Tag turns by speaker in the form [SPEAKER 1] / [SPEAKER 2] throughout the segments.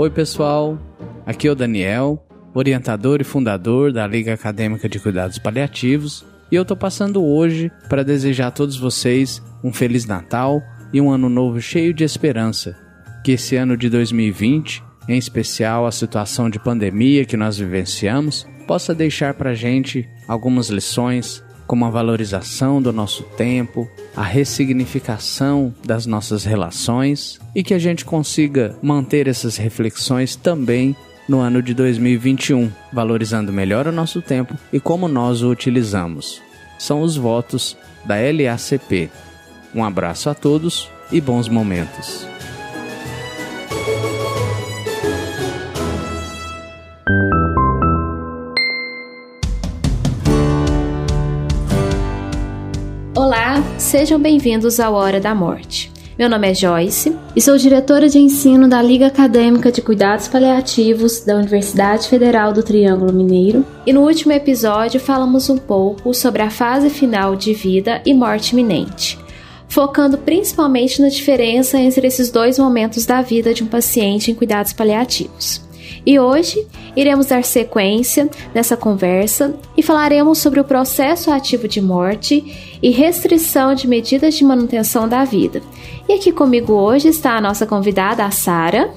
[SPEAKER 1] Oi, pessoal. Aqui é o Daniel, orientador e fundador da Liga Acadêmica de Cuidados Paliativos, e eu tô passando hoje para desejar a todos vocês um feliz Natal e um ano novo cheio de esperança. Que esse ano de 2020, em especial a situação de pandemia que nós vivenciamos, possa deixar para gente algumas lições, como a valorização do nosso tempo, a ressignificação das nossas relações e que a gente consiga manter essas reflexões também no ano de 2021, valorizando melhor o nosso tempo e como nós o utilizamos. São os votos da LACP. Um abraço a todos e bons momentos.
[SPEAKER 2] Olá, sejam bem-vindos ao Hora da Morte. Meu nome é Joyce e sou diretora de ensino da Liga Acadêmica de Cuidados Paliativos da Universidade Federal do Triângulo Mineiro. E no último episódio falamos um pouco sobre a fase final de vida e morte iminente, focando principalmente na diferença entre esses dois momentos da vida de um paciente em cuidados paliativos. E hoje iremos dar sequência nessa conversa e falaremos sobre o processo ativo de morte e restrição de medidas de manutenção da vida. E aqui comigo hoje está a nossa convidada, a Sara.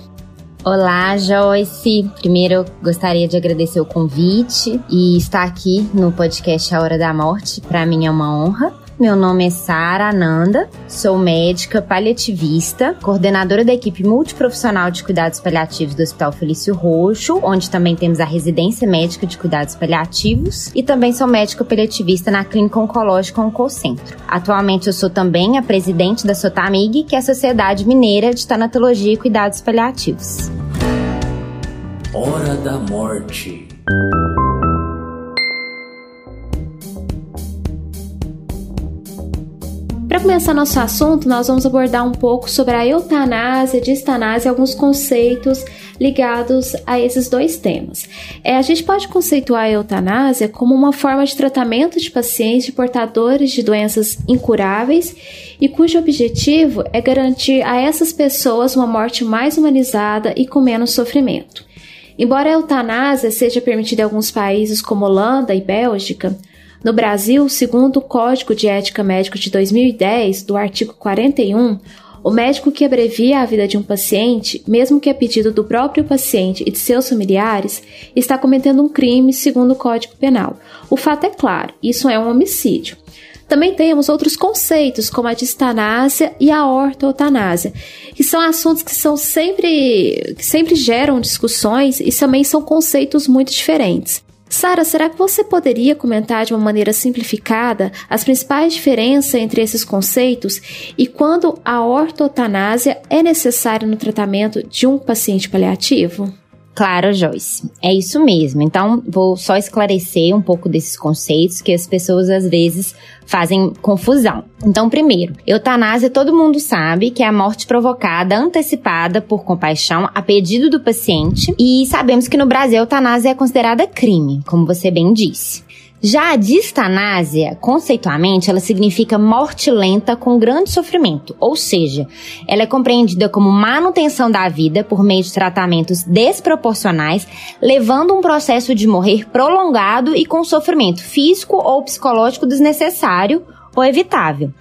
[SPEAKER 3] Olá, Joyce. Primeiro, gostaria de agradecer o convite e estar aqui no podcast A Hora da Morte. Para mim é uma honra. Meu nome é Sara Ananda, sou médica paliativista, coordenadora da equipe multiprofissional de cuidados paliativos do Hospital Felício Roxo, onde também temos a residência médica de cuidados paliativos, e também sou médica paliativista na Clínica Oncológica Oncocentro. Atualmente eu sou também a presidente da SOTAMIG, que é a Sociedade Mineira de Tanatologia e Cuidados Paliativos.
[SPEAKER 1] Hora da Morte.
[SPEAKER 2] Para começar nosso assunto, nós vamos abordar um pouco sobre a eutanásia, distanásia, alguns conceitos ligados a esses dois temas. É, a gente pode conceituar a eutanásia como uma forma de tratamento de pacientes portadores de doenças incuráveis e cujo objetivo é garantir a essas pessoas uma morte mais humanizada e com menos sofrimento. Embora a eutanásia seja permitida em alguns países como Holanda e Bélgica, no Brasil, segundo o Código de Ética Médico de 2010, do artigo 41, o médico que abrevia a vida de um paciente, mesmo que a pedido do próprio paciente e de seus familiares, está cometendo um crime segundo o Código Penal. O fato é claro, isso é um homicídio. Também temos outros conceitos, como a distanásia e a ortotanásia, que são assuntos que são sempre que sempre geram discussões e também são conceitos muito diferentes. Sara, será que você poderia comentar de uma maneira simplificada as principais diferenças entre esses conceitos e quando a ortotanásia é necessária no tratamento de um paciente paliativo?
[SPEAKER 3] Claro, Joyce. É isso mesmo. Então, vou só esclarecer um pouco desses conceitos que as pessoas às vezes fazem confusão. Então, primeiro, eutanásia todo mundo sabe que é a morte provocada antecipada por compaixão a pedido do paciente, e sabemos que no Brasil eutanásia é considerada crime, como você bem disse. Já a distanásia, conceitualmente, ela significa morte lenta com grande sofrimento, ou seja, ela é compreendida como manutenção da vida por meio de tratamentos desproporcionais, levando um processo de morrer prolongado e com sofrimento físico ou psicológico desnecessário ou evitável.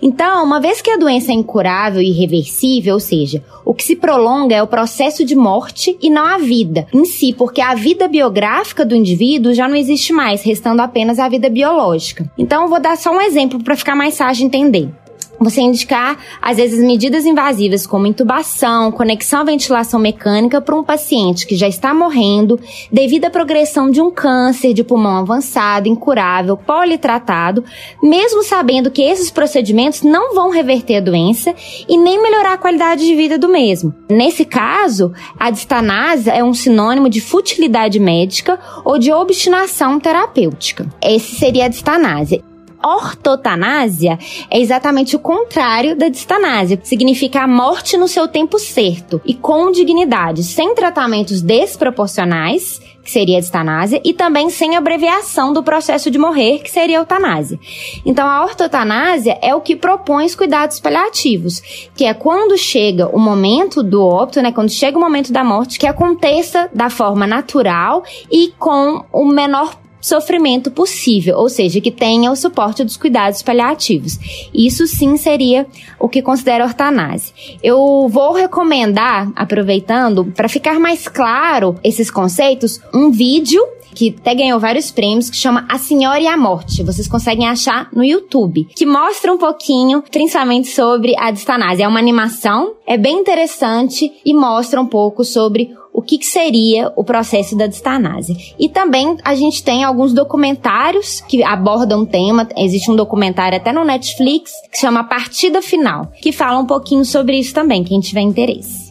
[SPEAKER 3] Então, uma vez que a doença é incurável e irreversível, ou seja, o que se prolonga é o processo de morte e não a vida em si, porque a vida biográfica do indivíduo já não existe mais, restando apenas a vida biológica. Então, eu vou dar só um exemplo para ficar mais fácil de entender você indicar, às vezes, medidas invasivas como intubação, conexão à ventilação mecânica para um paciente que já está morrendo devido à progressão de um câncer de pulmão avançado, incurável, politratado, mesmo sabendo que esses procedimentos não vão reverter a doença e nem melhorar a qualidade de vida do mesmo. Nesse caso, a distanásia é um sinônimo de futilidade médica ou de obstinação terapêutica. Esse seria a distanásia ortotanásia é exatamente o contrário da distanásia. Significa a morte no seu tempo certo e com dignidade, sem tratamentos desproporcionais que seria a distanásia, e também sem abreviação do processo de morrer, que seria a eutanásia. Então, a ortotanásia é o que propõe os cuidados paliativos, que é quando chega o momento do óbito, né, quando chega o momento da morte, que aconteça da forma natural e com o menor sofrimento possível, ou seja, que tenha o suporte dos cuidados paliativos. Isso sim seria o que considera ortanase. Eu vou recomendar, aproveitando, para ficar mais claro esses conceitos, um vídeo que até ganhou vários prêmios, que chama A Senhora e a Morte. Vocês conseguem achar no YouTube, que mostra um pouquinho, principalmente sobre a distanase. É uma animação, é bem interessante e mostra um pouco sobre o que, que, seria o processo da distanase. E também a gente tem alguns documentários que abordam o tema. Existe um documentário até no Netflix que chama Partida Final, que fala um pouquinho sobre isso também, quem tiver interesse.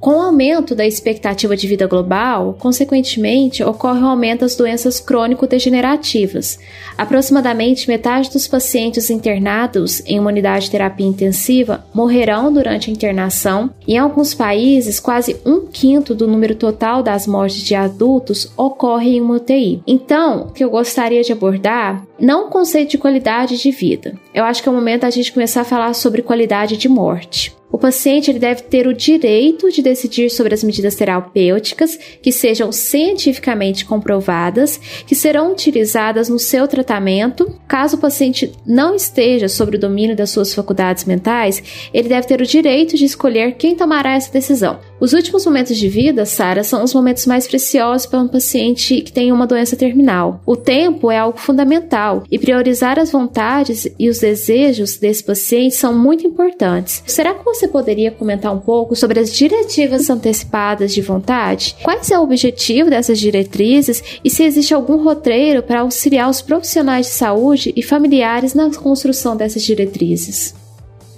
[SPEAKER 2] Com o aumento da expectativa de vida global, consequentemente, ocorre um aumento das doenças crônico-degenerativas. Aproximadamente metade dos pacientes internados em uma unidade de terapia intensiva morrerão durante a internação. Em alguns países, quase um quinto do número total das mortes de adultos ocorre em uma UTI. Então, o que eu gostaria de abordar não o conceito de qualidade de vida. Eu acho que é o momento da gente começar a falar sobre qualidade de morte. O paciente ele deve ter o direito de decidir sobre as medidas terapêuticas que sejam cientificamente comprovadas, que serão utilizadas no seu tratamento. Caso o paciente não esteja sob o domínio das suas faculdades mentais, ele deve ter o direito de escolher quem tomará essa decisão. Os últimos momentos de vida, Sara, são os momentos mais preciosos para um paciente que tem uma doença terminal. O tempo é algo fundamental e priorizar as vontades e os desejos desse paciente são muito importantes. Será que você poderia comentar um pouco sobre as diretivas antecipadas de vontade? Quais é o objetivo dessas diretrizes e se existe algum roteiro para auxiliar os profissionais de saúde e familiares na construção dessas diretrizes?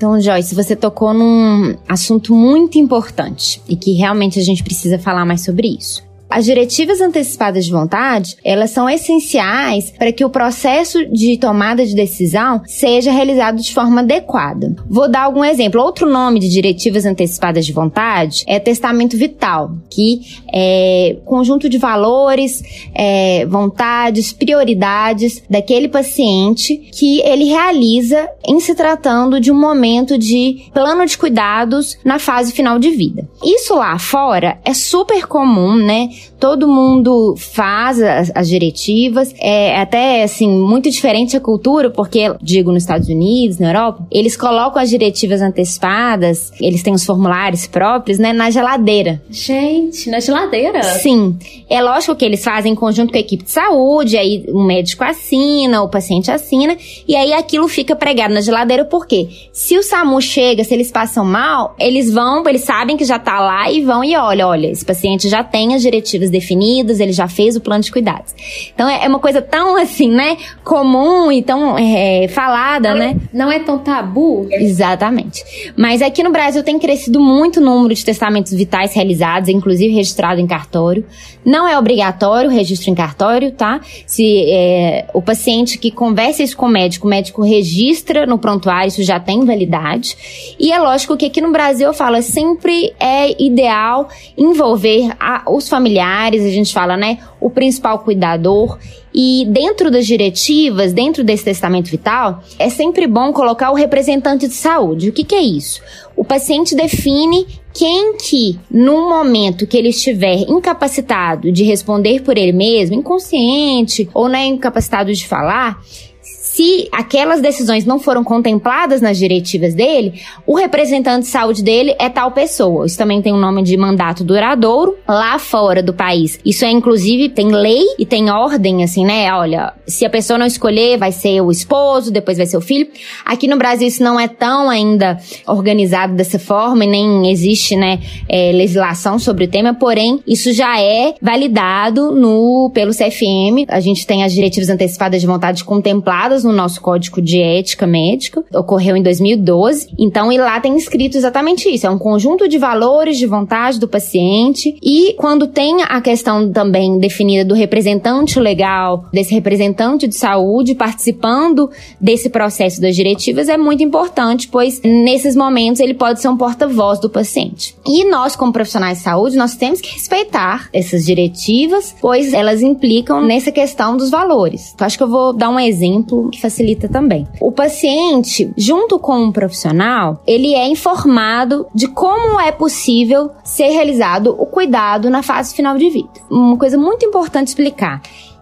[SPEAKER 3] Então, Joyce, você tocou num assunto muito importante e que realmente a gente precisa falar mais sobre isso. As diretivas antecipadas de vontade, elas são essenciais para que o processo de tomada de decisão seja realizado de forma adequada. Vou dar algum exemplo. Outro nome de diretivas antecipadas de vontade é testamento vital, que é conjunto de valores, é, vontades, prioridades daquele paciente que ele realiza em se tratando de um momento de plano de cuidados na fase final de vida. Isso lá fora é super comum, né? Todo mundo faz as, as, diretivas. É até, assim, muito diferente a cultura, porque, digo, nos Estados Unidos, na Europa, eles colocam as diretivas antecipadas, eles têm os formulários próprios, né, na geladeira.
[SPEAKER 2] Gente, na geladeira?
[SPEAKER 3] Sim. É lógico que eles fazem em conjunto com a equipe de saúde, aí o médico assina, o paciente assina, e aí aquilo fica pregado na geladeira, porque se o SAMU chega, se eles passam mal, eles vão, eles sabem que já tá lá e vão e olha, olha, esse paciente já tem as diretivas diretivas definidas, ele já fez o plano de cuidados. Então é, é uma coisa tão assim, né, comum e tão é, falada,
[SPEAKER 2] não
[SPEAKER 3] né?
[SPEAKER 2] É, não é tão tabu.
[SPEAKER 3] Exatamente. Mas aqui no Brasil tem crescido muito o número de testamentos vitais realizados, inclusive registrado em cartório. Não é obrigatório o registro em cartório, tá? Se é, o paciente que conversa isso com o médico, o médico registra no prontuário, isso já tem validade. E é lógico que aqui no Brasil eu falo, sempre é ideal envolver a, os familiares, a gente fala, né? O principal cuidador. E dentro das diretivas, dentro desse testamento vital, é sempre bom colocar o representante de saúde. O que, que é isso? O paciente define quem que, no momento que ele estiver incapacitado de responder por ele mesmo, inconsciente ou não é incapacitado de falar, se aquelas decisões não foram contempladas nas diretivas dele, o representante de saúde dele é tal pessoa. Isso também tem o um nome de mandato duradouro lá fora do país. Isso é inclusive tem lei e tem ordem assim, né? Olha, se a pessoa não escolher, vai ser o esposo, depois vai ser o filho. Aqui no Brasil isso não é tão ainda organizado dessa forma e nem existe, né, é, legislação sobre o tema, porém isso já é validado no pelo CFM. A gente tem as diretivas antecipadas de vontade contempladas no no nosso código de ética médica, ocorreu em 2012. Então, e lá tem escrito exatamente isso: é um conjunto de valores de vontade do paciente. E quando tem a questão também definida do representante legal, desse representante de saúde participando desse processo das diretivas, é muito importante, pois nesses momentos ele pode ser um porta-voz do paciente. E nós, como profissionais de saúde, nós temos que respeitar essas diretivas, pois elas implicam nessa questão dos valores. Então, acho que eu vou dar um exemplo que facilita também. O paciente, junto com o profissional, ele é informado de como é possível ser realizado o cuidado na fase final de vida. Uma coisa muito importante explicar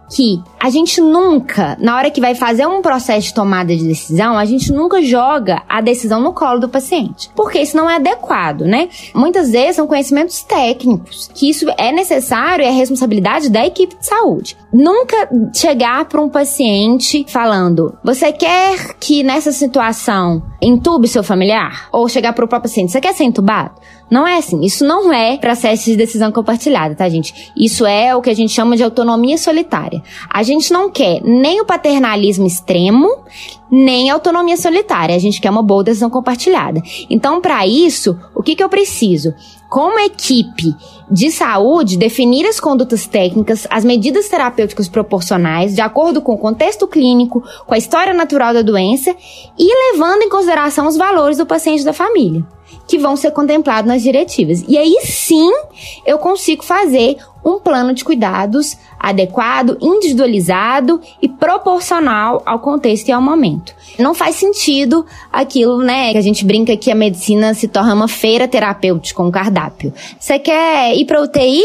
[SPEAKER 3] que a gente nunca, na hora que vai fazer um processo de tomada de decisão, a gente nunca joga a decisão no colo do paciente. Porque isso não é adequado, né? Muitas vezes são conhecimentos técnicos, que isso é necessário e é responsabilidade da equipe de saúde. Nunca chegar para um paciente falando: você quer que nessa situação entube seu familiar? Ou chegar para o próprio paciente: você quer ser entubado? Não é assim. Isso não é processo de decisão compartilhada, tá, gente? Isso é o que a gente chama de autonomia solitária. A gente não quer nem o paternalismo extremo, nem a autonomia solitária. A gente quer uma boa decisão compartilhada. Então, para isso, o que, que eu preciso? Como equipe de saúde, definir as condutas técnicas, as medidas terapêuticas proporcionais, de acordo com o contexto clínico, com a história natural da doença e levando em consideração os valores do paciente e da família que vão ser contemplados nas diretivas. E aí sim eu consigo fazer um plano de cuidados adequado, individualizado e proporcional ao contexto e ao momento. Não faz sentido aquilo, né, que a gente brinca que a medicina se torna uma feira terapêutica um cardápio. Você quer ir para UTI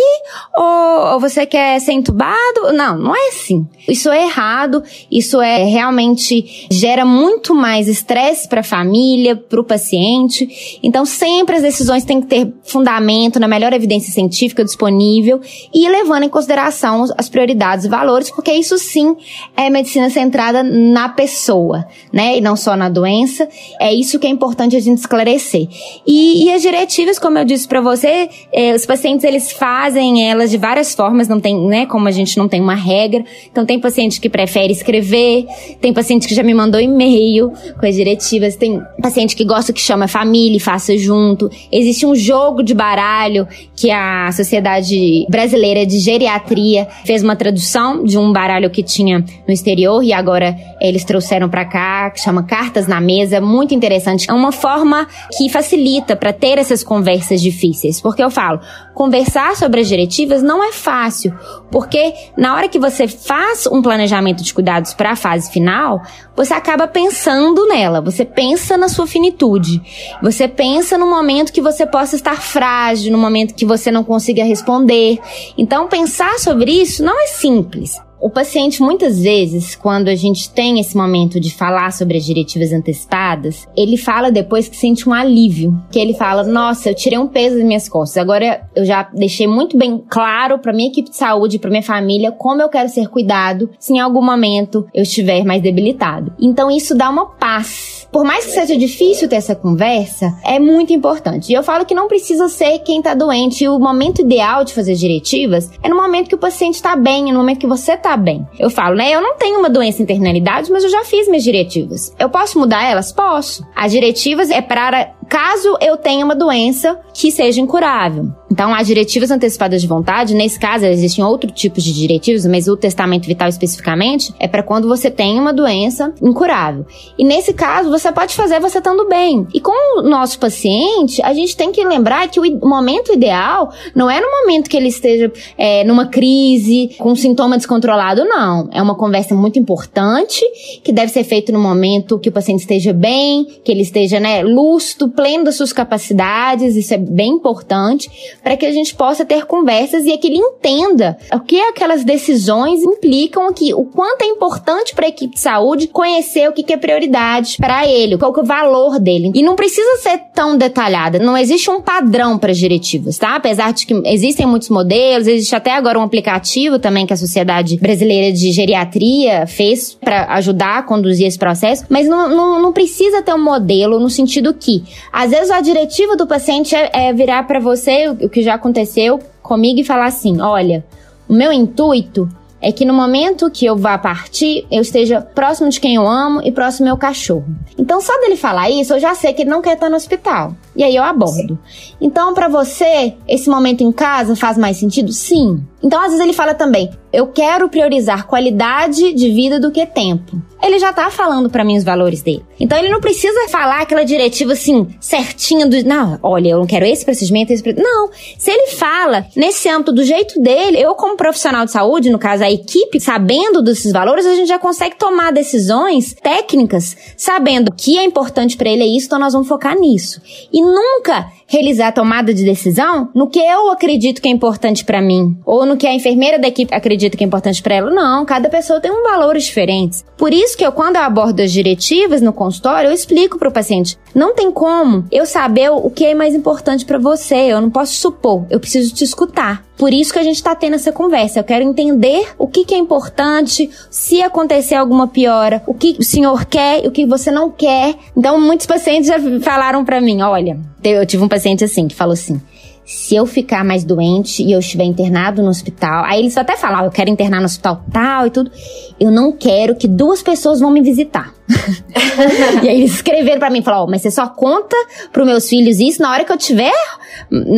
[SPEAKER 3] ou, ou você quer ser entubado? Não, não é assim. Isso é errado, isso é realmente gera muito mais estresse para a família, para o paciente. Então, sempre as decisões têm que ter fundamento na melhor evidência científica disponível e levando em consideração as prioridades e valores, porque isso sim é medicina centrada na pessoa, né? E não só na doença. É isso que é importante a gente esclarecer. E, e as diretivas, como eu disse para você, eh, os pacientes eles fazem elas de várias formas, não tem, né? Como a gente não tem uma regra. Então tem paciente que prefere escrever, tem paciente que já me mandou e-mail com as diretivas, tem paciente que gosta que chama família e faça junto. Existe um jogo de baralho que a Sociedade Brasileira de Geriatria fez uma tradução de um baralho que tinha no exterior e agora eles trouxeram para cá, que chama Cartas na Mesa, muito interessante. É uma forma que facilita para ter essas conversas difíceis, porque eu falo, conversar sobre as diretivas não é fácil, porque na hora que você faz um planejamento de cuidados para a fase final, você acaba pensando nela, você pensa na sua finitude. Você pensa no momento que você possa estar frágil, no momento que você não consiga responder. Então pensar sobre isso não é simples. O paciente, muitas vezes, quando a gente tem esse momento de falar sobre as diretivas antecipadas, ele fala depois que sente um alívio. Que ele fala: Nossa, eu tirei um peso das minhas costas. Agora eu já deixei muito bem claro para minha equipe de saúde, para minha família, como eu quero ser cuidado se em algum momento eu estiver mais debilitado. Então isso dá uma paz. Por mais que seja difícil ter essa conversa, é muito importante. E eu falo que não precisa ser quem tá doente. E o momento ideal de fazer diretivas é no momento que o paciente tá bem, é no momento que você tá bem. Eu falo, né? Eu não tenho uma doença internalidade, mas eu já fiz minhas diretivas. Eu posso mudar elas? Posso. As diretivas é para caso eu tenha uma doença que seja incurável. Então, as diretivas antecipadas de vontade, nesse caso, existem outros tipos de diretivas, mas o testamento vital especificamente é para quando você tem uma doença incurável. E nesse caso, você pode fazer você estando bem. E com o nosso paciente, a gente tem que lembrar que o momento ideal não é no momento que ele esteja é, numa crise, com um sintoma descontrolado, não. É uma conversa muito importante, que deve ser feita no momento que o paciente esteja bem, que ele esteja, né, lúcido, pleno das suas capacidades, isso é bem importante para que a gente possa ter conversas e que ele entenda o que aquelas decisões implicam aqui, o quanto é importante para a equipe de saúde conhecer o que, é prioridade para ele, qual que é o valor dele. E não precisa ser tão detalhada, não existe um padrão para as diretivas, tá? Apesar de que existem muitos modelos, existe até agora um aplicativo também que a Sociedade Brasileira de Geriatria fez para ajudar a conduzir esse processo, mas não, não, não, precisa ter um modelo no sentido que, às vezes, a diretiva do paciente é, é virar para você o que já aconteceu comigo e falar assim: olha, o meu intuito é que no momento que eu vá partir, eu esteja próximo de quem eu amo e próximo ao meu cachorro. Então, só dele falar isso, eu já sei que ele não quer estar no hospital. E aí eu abordo. Então, para você, esse momento em casa faz mais sentido? Sim. Então, às vezes ele fala também: eu quero priorizar qualidade de vida do que tempo. Ele já tá falando para mim os valores dele. Então ele não precisa falar aquela diretiva assim, certinha do, não, olha, eu não quero esse procedimento, esse. Não, se ele fala nesse âmbito do jeito dele, eu como profissional de saúde, no caso a equipe, sabendo desses valores, a gente já consegue tomar decisões técnicas, sabendo que é importante para ele é isso, então nós vamos focar nisso. E nunca realizar a tomada de decisão no que eu acredito que é importante para mim, ou no que a enfermeira da equipe acredita que é importante para ela. Não, cada pessoa tem um valores diferentes. Por isso que eu, quando eu abordo as diretivas no consultório, eu explico para o paciente: não tem como eu saber o que é mais importante para você, eu não posso supor, eu preciso te escutar. Por isso que a gente está tendo essa conversa. Eu quero entender o que, que, é importante, se acontecer alguma piora, o que o senhor quer e o que você não quer. Então, muitos pacientes já falaram para mim: olha, eu tive um paciente assim que falou assim: se eu ficar mais doente e eu estiver internado no hospital, aí eles até falam, ah, eu quero internar no hospital tal e tudo, eu não quero que duas pessoas vão me visitar. e aí eles escreveram para mim, falaram, oh, mas você só conta pros meus filhos isso na hora que eu tiver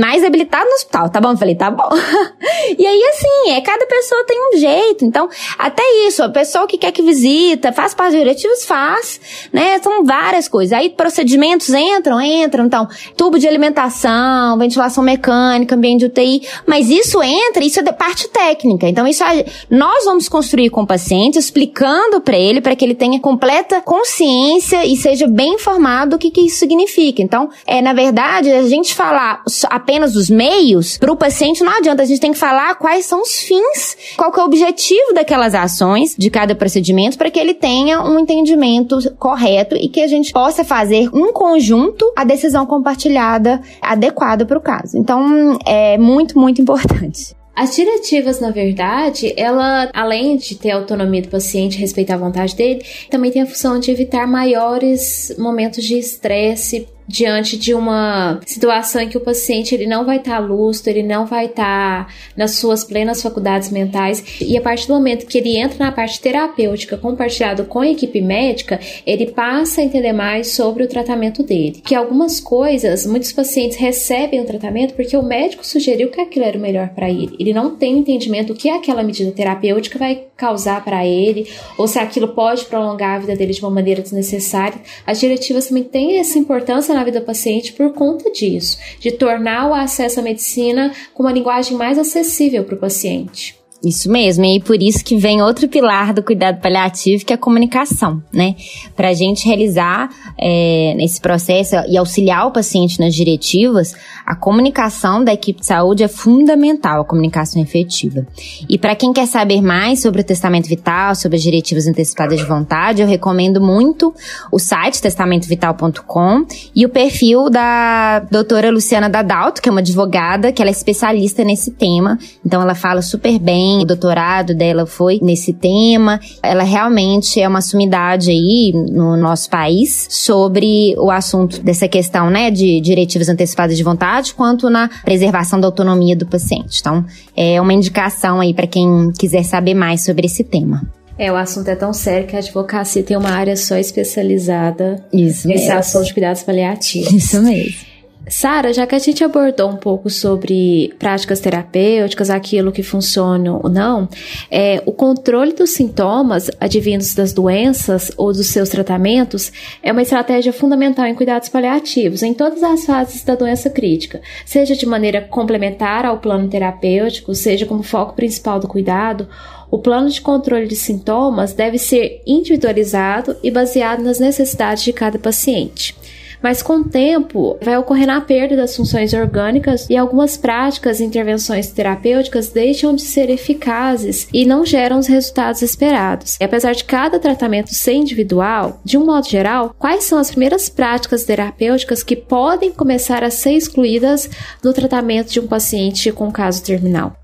[SPEAKER 3] mais habilitado no hospital, tá bom? Eu falei, tá bom. e aí, assim, é, cada pessoa tem um jeito. Então, até isso, a pessoa que quer que visita, faz parte diretivos, faz, né? São várias coisas. Aí, procedimentos entram, entram. Então, tubo de alimentação, ventilação mecânica, ambiente de UTI. Mas isso entra, isso é parte técnica. Então, isso nós vamos construir com o paciente, explicando para ele, para que ele tenha completa consciência e seja bem informado do que, que isso significa. Então, é, na verdade, a gente falar apenas os meios, para o paciente não adianta. A gente tem que falar quais são os fins, qual que é o objetivo daquelas ações, de cada procedimento, para que ele tenha um entendimento correto e que a gente possa fazer um conjunto a decisão compartilhada adequada para o caso. Então, é muito, muito importante.
[SPEAKER 2] As diretivas, na verdade, ela, além de ter a autonomia do paciente, respeitar a vontade dele, também tem a função de evitar maiores momentos de estresse diante de uma situação em que o paciente ele não vai estar tá lúcido, ele não vai estar tá nas suas plenas faculdades mentais e a partir do momento que ele entra na parte terapêutica compartilhado com a equipe médica, ele passa a entender mais sobre o tratamento dele. Que algumas coisas, muitos pacientes recebem o tratamento porque o médico sugeriu que aquilo era o melhor para ele. Ele não tem entendimento do que aquela medida terapêutica vai causar para ele ou se aquilo pode prolongar a vida dele de uma maneira desnecessária. As diretivas também têm essa importância na vida do paciente por conta disso, de tornar o acesso à medicina com uma linguagem mais acessível para o paciente.
[SPEAKER 3] Isso mesmo, e por isso que vem outro pilar do cuidado paliativo, que é a comunicação, né? Para a gente realizar é, esse processo e auxiliar o paciente nas diretivas, a comunicação da equipe de saúde é fundamental, a comunicação efetiva. E para quem quer saber mais sobre o testamento vital, sobre as diretivas antecipadas de vontade, eu recomendo muito o site testamentovital.com e o perfil da doutora Luciana Dadalto, que é uma advogada, que ela é especialista nesse tema. Então ela fala super bem, o doutorado dela foi nesse tema. Ela realmente é uma sumidade aí no nosso país sobre o assunto dessa questão, né, de diretivas antecipadas de vontade quanto na preservação da autonomia do paciente. Então, é uma indicação aí para quem quiser saber mais sobre esse tema.
[SPEAKER 2] É, o assunto é tão sério que a advocacia tem uma área só especializada
[SPEAKER 3] Isso
[SPEAKER 2] nesse assunto de cuidados paliativos.
[SPEAKER 3] Isso mesmo.
[SPEAKER 2] Sara, já que a gente abordou um pouco sobre práticas terapêuticas, aquilo que funciona ou não, é, o controle dos sintomas advindos das doenças ou dos seus tratamentos é uma estratégia fundamental em cuidados paliativos, em todas as fases da doença crítica, seja de maneira complementar ao plano terapêutico, seja como foco principal do cuidado. O plano de controle de sintomas deve ser individualizado e baseado nas necessidades de cada paciente mas com o tempo vai ocorrendo a perda das funções orgânicas e algumas práticas e intervenções terapêuticas deixam de ser eficazes e não geram os resultados esperados. E apesar de cada tratamento ser individual, de um modo geral, quais são as primeiras práticas terapêuticas que podem começar a ser excluídas no tratamento de um paciente com caso terminal?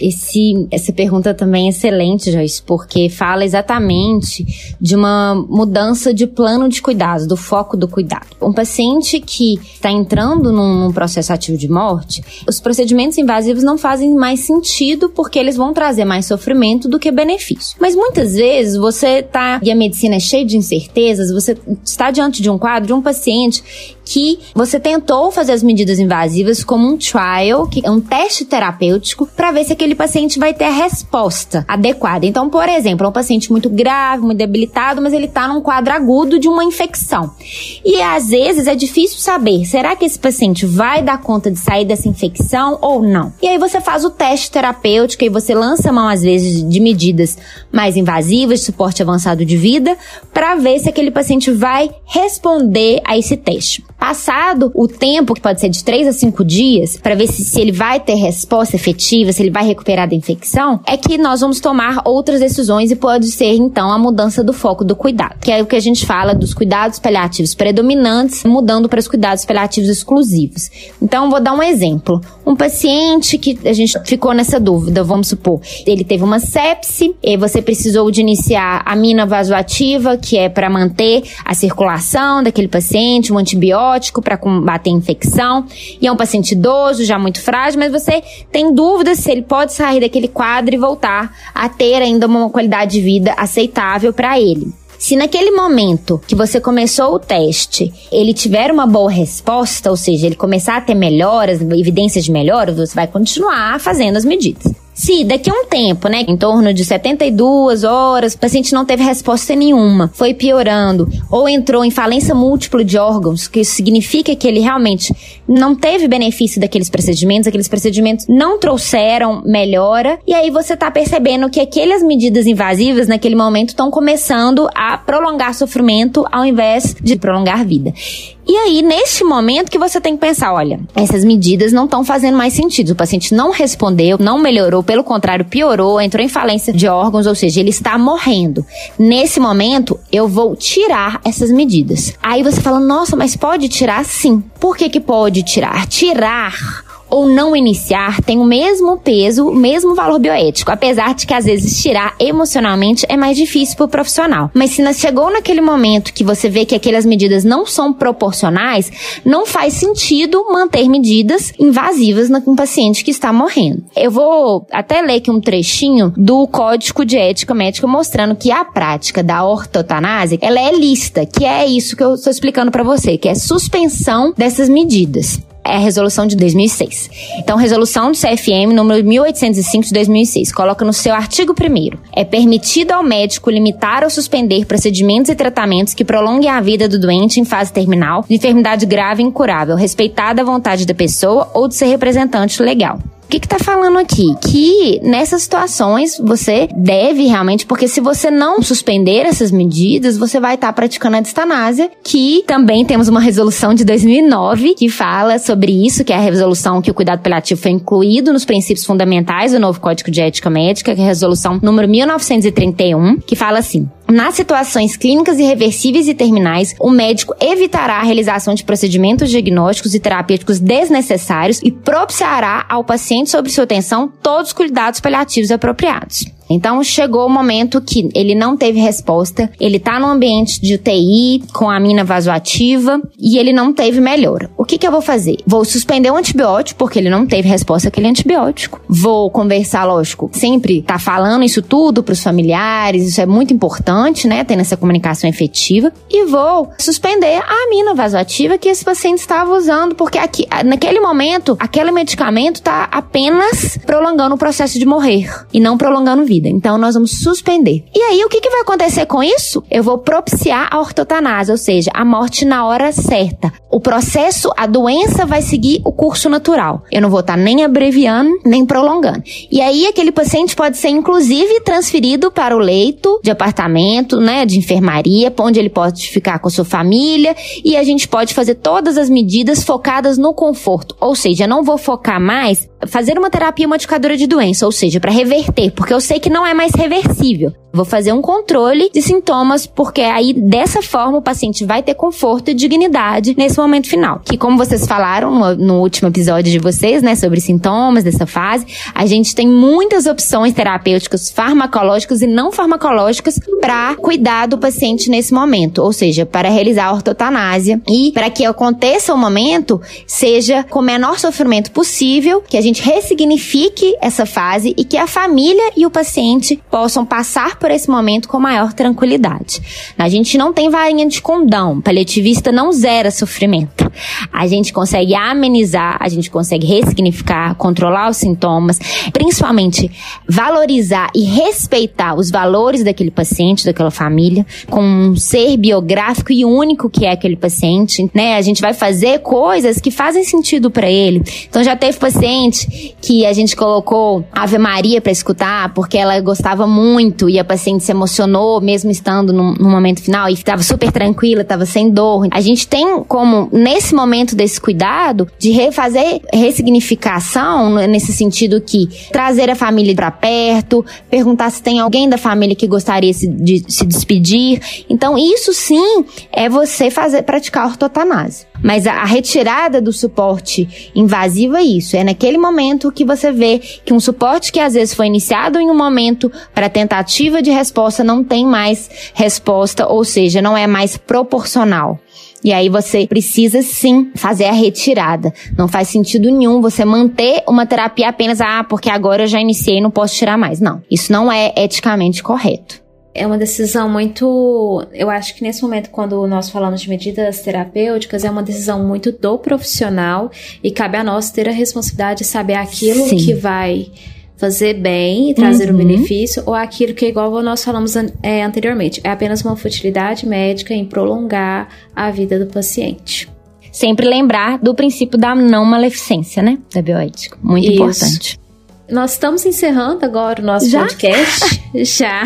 [SPEAKER 3] Esse, essa pergunta também é excelente, Joyce, porque fala exatamente de uma mudança de plano de cuidado, do foco do cuidado. Um paciente que está entrando num, num, processo ativo de morte, os procedimentos invasivos não fazem mais sentido porque eles vão trazer mais sofrimento do que benefício. Mas muitas vezes você está, e a medicina é cheia de incertezas, você está diante de um quadro de um paciente que você tentou fazer as medidas invasivas como um trial, que é um teste terapêutico, para ver se aquele paciente vai ter a resposta adequada. Então, por exemplo, é um paciente muito grave, muito debilitado, mas ele está num quadro agudo de uma infecção. E às vezes é difícil saber, será que esse paciente vai dar conta de sair dessa infecção ou não? E aí você faz o teste terapêutico e você lança mão às vezes de medidas mais invasivas, de suporte avançado de vida, para ver se aquele paciente vai responder a esse teste. Passado o tempo, que pode ser de 3 a 5 dias, para ver se, se ele vai ter resposta efetiva, se ele vai recuperar da infecção, é que nós vamos tomar outras decisões e pode ser então a mudança do foco do cuidado, que é o que a gente fala dos cuidados paliativos predominantes, mudando para os cuidados paliativos exclusivos. Então, vou dar um exemplo. Um paciente que a gente ficou nessa dúvida, vamos supor, ele teve uma sepse, e você precisou de iniciar a mina vasoativa, que é para manter a circulação daquele paciente, um antibiótico para combater a infecção. E é um paciente idoso, já muito frágil, mas você tem dúvidas se ele pode sair daquele quadro e voltar a ter ainda uma qualidade de vida aceitável para ele. Se naquele momento que você começou o teste, ele tiver uma boa resposta, ou seja, ele começar a ter melhoras, evidências de melhoras, você vai continuar fazendo as medidas. Se daqui a um tempo, né, em torno de 72 horas, o paciente não teve resposta nenhuma, foi piorando, ou entrou em falência múltipla de órgãos, que isso significa que ele realmente não teve benefício daqueles procedimentos, aqueles procedimentos não trouxeram melhora, e aí você tá percebendo que aquelas medidas invasivas naquele momento estão começando a prolongar sofrimento ao invés de prolongar vida. E aí, neste momento que você tem que pensar, olha, essas medidas não estão fazendo mais sentido. O paciente não respondeu, não melhorou, pelo contrário, piorou, entrou em falência de órgãos, ou seja, ele está morrendo. Nesse momento, eu vou tirar essas medidas. Aí você fala, nossa, mas pode tirar sim. Por que que pode tirar? Tirar ou não iniciar tem o mesmo peso, o mesmo valor bioético, apesar de que às vezes tirar emocionalmente é mais difícil para o profissional. Mas se chegou naquele momento que você vê que aquelas medidas não são proporcionais, não faz sentido manter medidas invasivas um paciente que está morrendo. Eu vou até ler aqui um trechinho do Código de Ética Médica mostrando que a prática da ortotanásia, ela é lista, que é isso que eu estou explicando para você, que é suspensão dessas medidas é a resolução de 2006. Então, resolução do CFM número 1805 de 2006 coloca no seu artigo 1 é permitido ao médico limitar ou suspender procedimentos e tratamentos que prolonguem a vida do doente em fase terminal de enfermidade grave e incurável, respeitada a vontade da pessoa ou de seu representante legal que que tá falando aqui? Que nessas situações você deve realmente, porque se você não suspender essas medidas, você vai estar tá praticando a distanásia, que também temos uma resolução de 2009 que fala sobre isso, que é a resolução que o cuidado paliativo foi incluído nos princípios fundamentais do novo Código de Ética Médica, que é a resolução número 1931, que fala assim: nas situações clínicas irreversíveis e terminais, o médico evitará a realização de procedimentos diagnósticos e terapêuticos desnecessários e propiciará ao paciente sob sua atenção todos os cuidados paliativos apropriados. Então chegou o momento que ele não teve resposta, ele tá no ambiente de UTI com a mina vasoativa e ele não teve melhora. O que que eu vou fazer? Vou suspender o antibiótico porque ele não teve resposta àquele antibiótico. Vou conversar, lógico, sempre tá falando isso tudo para os familiares, isso é muito importante, né, tendo essa comunicação efetiva e vou suspender a amina vasoativa que esse paciente estava usando porque aqui naquele momento aquele medicamento tá apenas prolongando o processo de morrer e não prolongando vida vida. Então nós vamos suspender. E aí o que, que vai acontecer com isso? Eu vou propiciar a ortotanásia, ou seja, a morte na hora certa. O processo, a doença vai seguir o curso natural. Eu não vou estar nem abreviando, nem prolongando. E aí aquele paciente pode ser inclusive transferido para o leito de apartamento, né, de enfermaria, onde ele pode ficar com a sua família e a gente pode fazer todas as medidas focadas no conforto. Ou seja, não vou focar mais fazer uma terapia modificadora de doença, ou seja, para reverter, porque eu sei que não é mais reversível. Vou fazer um controle de sintomas, porque aí dessa forma o paciente vai ter conforto e dignidade nesse momento final. Que como vocês falaram no, no último episódio de vocês, né, sobre sintomas dessa fase, a gente tem muitas opções terapêuticas farmacológicas e não farmacológicas para cuidar do paciente nesse momento, ou seja, para realizar a ortotanásia e para que aconteça o momento seja com o menor sofrimento possível, que a gente ressignifique essa fase e que a família e o paciente possam passar por esse momento com maior tranquilidade. A gente não tem varinha de condão, paliativista não zera sofrimento. A gente consegue amenizar, a gente consegue ressignificar, controlar os sintomas, principalmente valorizar e respeitar os valores daquele paciente, daquela família, com um ser biográfico e único que é aquele paciente, né? A gente vai fazer coisas que fazem sentido para ele. Então já teve paciente que a gente colocou Ave Maria para escutar porque ela gostava muito e a paciente se emocionou mesmo estando no, momento final e estava super tranquila, estava sem dor. A gente tem como nesse momento desse cuidado de refazer ressignificação nesse sentido que trazer a família para perto, perguntar se tem alguém da família que gostaria de se despedir. Então isso sim é você fazer praticar ortotanase. Mas a retirada do suporte invasivo é isso. É naquele momento que você vê que um suporte que às vezes foi iniciado em um momento para tentativa de resposta não tem mais resposta, ou seja, não é mais proporcional. E aí você precisa sim fazer a retirada. Não faz sentido nenhum você manter uma terapia apenas, ah, porque agora eu já iniciei e não posso tirar mais. Não. Isso não é eticamente correto.
[SPEAKER 2] É uma decisão muito. Eu acho que nesse momento, quando nós falamos de medidas terapêuticas, é uma decisão muito do profissional e cabe a nós ter a responsabilidade de saber aquilo Sim. que vai fazer bem e trazer uhum. um benefício, ou aquilo que, igual nós falamos é, anteriormente, é apenas uma futilidade médica em prolongar a vida do paciente.
[SPEAKER 3] Sempre lembrar do princípio da não maleficência, né? Da bioética. Muito Isso. importante.
[SPEAKER 2] Nós estamos encerrando agora o nosso Já? podcast. Já.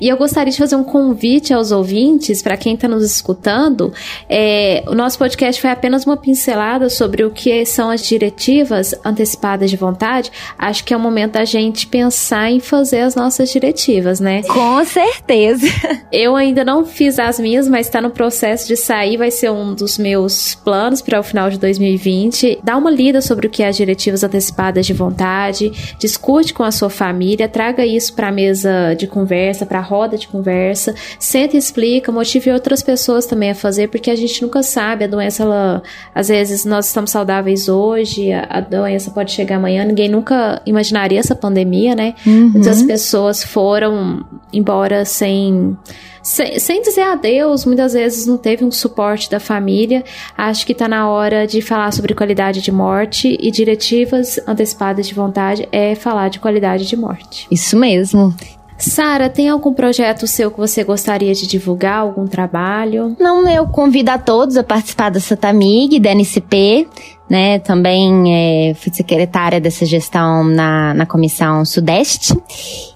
[SPEAKER 2] E eu gostaria de fazer um convite aos ouvintes, para quem está nos escutando. É, o nosso podcast foi apenas uma pincelada sobre o que são as diretivas antecipadas de vontade. Acho que é o momento da gente pensar em fazer as nossas diretivas, né?
[SPEAKER 3] Com certeza.
[SPEAKER 2] Eu ainda não fiz as minhas, mas está no processo de sair. Vai ser um dos meus planos para o final de 2020. Dá uma lida sobre o que é as diretivas antecipadas de vontade discute com a sua família, traga isso para a mesa de conversa, para a roda de conversa, senta e explica, motive outras pessoas também a fazer, porque a gente nunca sabe, a doença, ela, às vezes nós estamos saudáveis hoje, a, a doença pode chegar amanhã, ninguém nunca imaginaria essa pandemia, né? Uhum. Muitas pessoas foram embora sem sem, sem dizer adeus, muitas vezes não teve um suporte da família. Acho que está na hora de falar sobre qualidade de morte e diretivas antecipadas de vontade é falar de qualidade de morte.
[SPEAKER 3] Isso mesmo.
[SPEAKER 2] Sara, tem algum projeto seu que você gostaria de divulgar? Algum trabalho?
[SPEAKER 3] Não, eu convido a todos a participar da Satamig, da NCP né? Também é, fui secretária dessa gestão na, na Comissão Sudeste.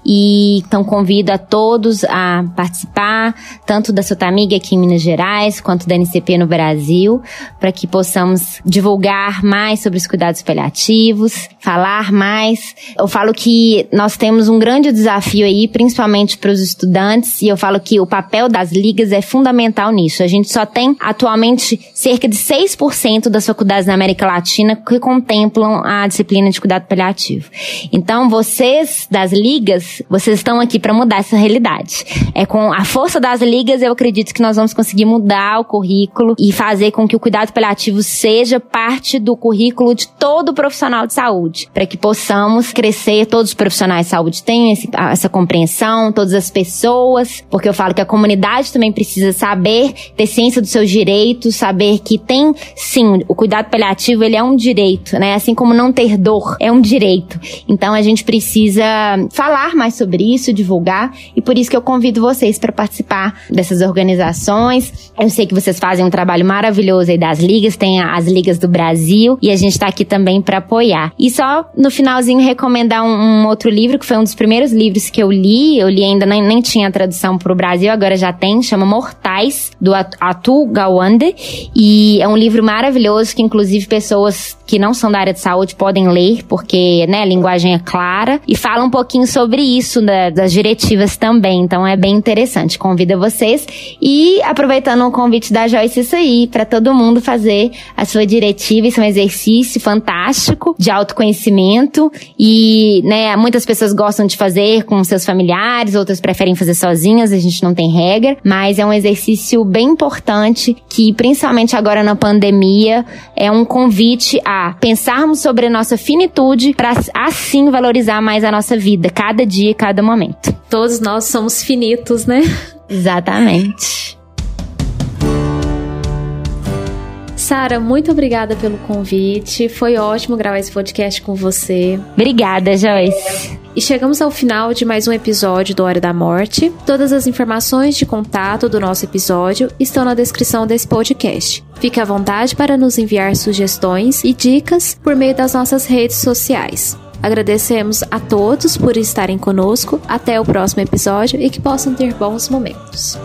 [SPEAKER 3] E então convido a todos a participar, tanto da Sotamiga aqui em Minas Gerais, quanto da NCP no Brasil, para que possamos divulgar mais sobre os cuidados paliativos, falar mais. Eu falo que nós temos um grande desafio aí, principalmente para os estudantes, e eu falo que o papel das ligas é fundamental nisso. A gente só tem atualmente cerca de 6% das faculdades na América Latina que contemplam a disciplina de cuidado paliativo. Então, vocês das ligas, vocês estão aqui para mudar essa realidade. É com a força das ligas, eu acredito que nós vamos conseguir mudar o currículo e fazer com que o cuidado paliativo seja parte do currículo de todo profissional de saúde, para que possamos crescer, todos os profissionais de saúde tenham esse, essa compreensão, todas as pessoas, porque eu falo que a comunidade também precisa saber ter ciência dos seus direitos, saber que tem sim o cuidado paliativo ele é um direito, né? Assim como não ter dor é um direito. Então a gente precisa falar mais sobre isso, divulgar, e por isso que eu convido vocês para participar dessas organizações. Eu sei que vocês fazem um trabalho maravilhoso aí das ligas, tem as ligas do Brasil, e a gente está aqui também para apoiar. E só no finalzinho recomendar um, um, outro livro, que foi um dos primeiros livros que eu li, eu li ainda nem, nem tinha tradução para o Brasil, agora já tem, chama Mortais, do Atu Gawande, e é um livro maravilhoso que inclusive pessoas que não são da área de saúde podem ler, porque né, a linguagem é clara, e fala um pouquinho sobre isso, da, das diretivas também. Então é bem interessante. Convido vocês. E aproveitando o convite da Joyce, isso aí, para todo mundo fazer a sua diretiva. Isso é um exercício fantástico de autoconhecimento. E né, muitas pessoas gostam de fazer com seus familiares, outras preferem fazer sozinhas, a gente não tem regra, mas é um exercício bem importante que, principalmente agora na pandemia, é um convite a pensarmos sobre a nossa finitude para assim valorizar mais a nossa vida, cada dia e cada momento.
[SPEAKER 2] Todos nós somos finitos, né?
[SPEAKER 3] Exatamente.
[SPEAKER 2] Sara, muito obrigada pelo convite. Foi ótimo gravar esse podcast com você.
[SPEAKER 3] Obrigada, Joyce.
[SPEAKER 2] E chegamos ao final de mais um episódio do Hora da Morte. Todas as informações de contato do nosso episódio estão na descrição desse podcast. Fique à vontade para nos enviar sugestões e dicas por meio das nossas redes sociais. Agradecemos a todos por estarem conosco. Até o próximo episódio e que possam ter bons momentos.